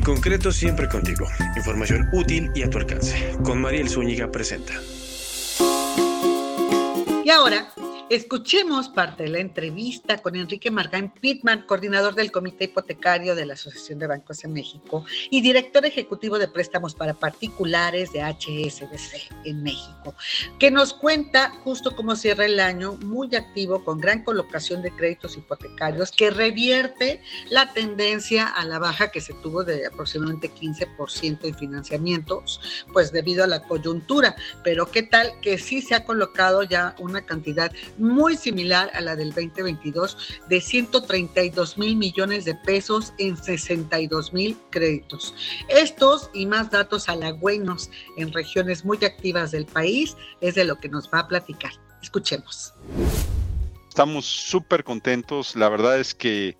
En concreto, siempre contigo. Información útil y a tu alcance. Con Mariel Zúñiga presenta. Y ahora Escuchemos parte de la entrevista con Enrique Margain Pittman, coordinador del Comité Hipotecario de la Asociación de Bancos en México y director ejecutivo de préstamos para particulares de HSBC en México, que nos cuenta justo cómo cierra el año, muy activo, con gran colocación de créditos hipotecarios, que revierte la tendencia a la baja que se tuvo de aproximadamente 15% en financiamientos, pues debido a la coyuntura. Pero qué tal que sí se ha colocado ya una cantidad muy similar a la del 2022 de 132 mil millones de pesos en 62 mil créditos. Estos y más datos halagüeños en regiones muy activas del país es de lo que nos va a platicar. Escuchemos. Estamos súper contentos. La verdad es que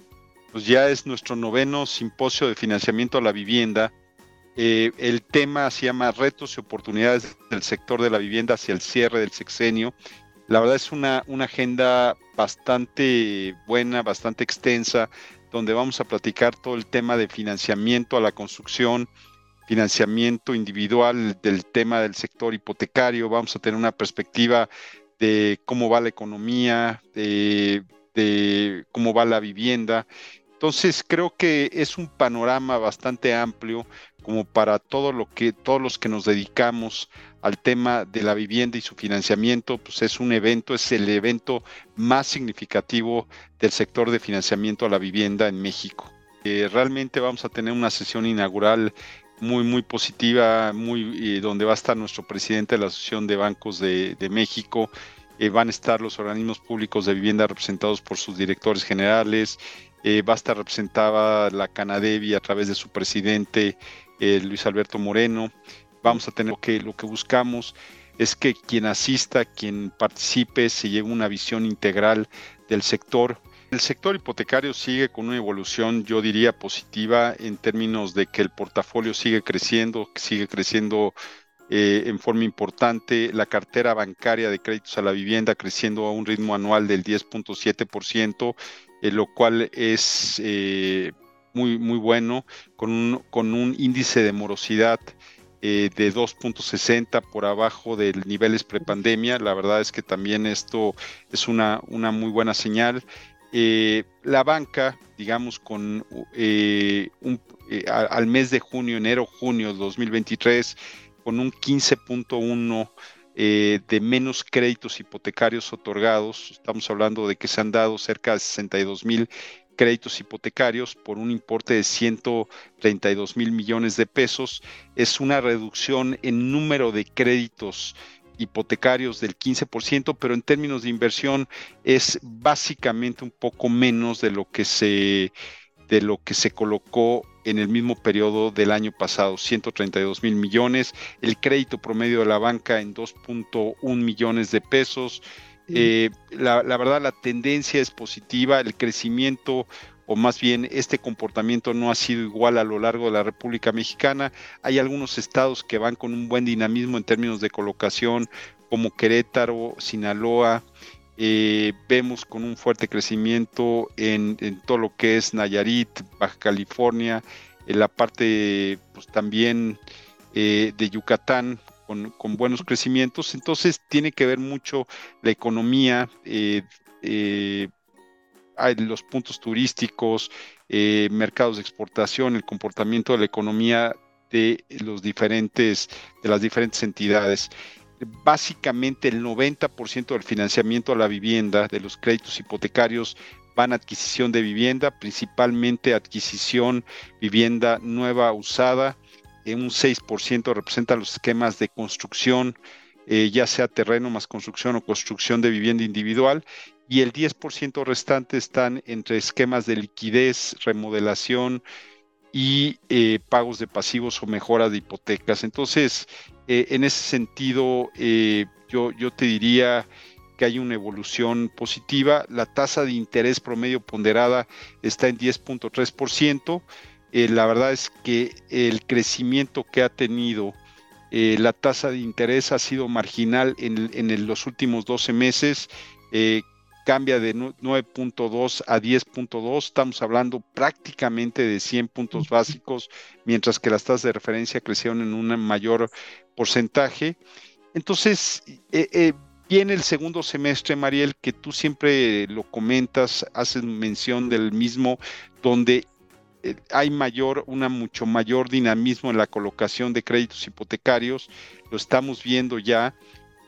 pues ya es nuestro noveno simposio de financiamiento a la vivienda. Eh, el tema se llama Retos y oportunidades del sector de la vivienda hacia el cierre del sexenio la verdad es una, una agenda bastante buena, bastante extensa, donde vamos a platicar todo el tema de financiamiento a la construcción, financiamiento individual del tema del sector hipotecario, vamos a tener una perspectiva de cómo va la economía, de, de cómo va la vivienda. Entonces creo que es un panorama bastante amplio como para todo lo que todos los que nos dedicamos al tema de la vivienda y su financiamiento, pues es un evento, es el evento más significativo del sector de financiamiento a la vivienda en México. Eh, realmente vamos a tener una sesión inaugural muy, muy positiva, muy, eh, donde va a estar nuestro presidente de la Asociación de Bancos de, México, eh, van a estar los organismos públicos de vivienda representados por sus directores generales, va a estar representada la Canadevi a través de su presidente Luis Alberto Moreno, vamos a tener que, lo que buscamos es que quien asista, quien participe, se lleve una visión integral del sector. El sector hipotecario sigue con una evolución, yo diría, positiva en términos de que el portafolio sigue creciendo, sigue creciendo eh, en forma importante, la cartera bancaria de créditos a la vivienda creciendo a un ritmo anual del 10.7%, eh, lo cual es eh, muy, muy bueno, con un, con un índice de morosidad eh, de 2.60 por abajo de niveles prepandemia. La verdad es que también esto es una, una muy buena señal. Eh, la banca, digamos, con eh, un, al mes de junio, enero, junio de 2023, con un 15.1 de menos créditos hipotecarios otorgados. Estamos hablando de que se han dado cerca de 62 mil créditos hipotecarios por un importe de 132 mil millones de pesos. Es una reducción en número de créditos hipotecarios del 15%, pero en términos de inversión es básicamente un poco menos de lo que se de lo que se colocó en el mismo periodo del año pasado, 132 mil millones, el crédito promedio de la banca en 2.1 millones de pesos, eh, la, verdad, la tendencia es positiva, el crecimiento o más bien este comportamiento no ha sido igual a lo largo de la República Mexicana. Hay algunos estados que van con un buen dinamismo en términos de colocación, como Querétaro, Sinaloa. Eh, vemos con un fuerte crecimiento en, todo lo que es Nayarit, Baja California, en la parte pues, también eh, de Yucatán, con, buenos crecimientos. Entonces tiene que ver mucho la economía, eh, eh, los puntos turísticos, eh, mercados de exportación, el comportamiento de la economía de los diferentes, de las diferentes entidades. Básicamente el 90% del financiamiento a la vivienda, de los créditos hipotecarios, van a adquisición de vivienda, principalmente adquisición vivienda nueva usada, un 6% representa los esquemas de construcción, eh, ya sea terreno más construcción o construcción de vivienda individual, y el 10% restante están entre esquemas de liquidez, remodelación y eh, pagos de pasivos o mejoras de hipotecas. Entonces, eh, en ese sentido, yo, yo te diría que hay una evolución positiva. La tasa de interés promedio ponderada está en 10.3%. Eh, la verdad es que el crecimiento que ha tenido eh, la tasa de interés ha sido marginal en, los últimos 12 meses. Eh, cambia de 9.2 a 10.2, estamos hablando prácticamente de 100 puntos básicos, mientras que las tasas de referencia crecieron en un mayor porcentaje. Entonces, eh, eh, viene el segundo semestre, Mariel, que tú siempre lo comentas, haces mención del mismo, donde eh, hay mayor, una mucho mayor dinamismo en la colocación de créditos hipotecarios, lo estamos viendo ya,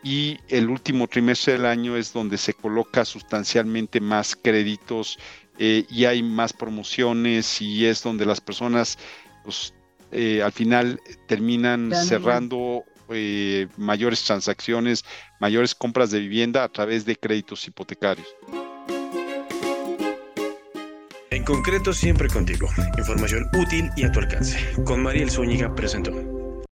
y el último trimestre del año es donde se coloca sustancialmente más créditos eh, y hay más promociones y es donde las personas pues, eh, al final terminan cerrando mayores transacciones, mayores compras de vivienda a través de créditos hipotecarios. En concreto, siempre contigo. Información útil y a tu alcance. Con Mariel Zúñiga presentó.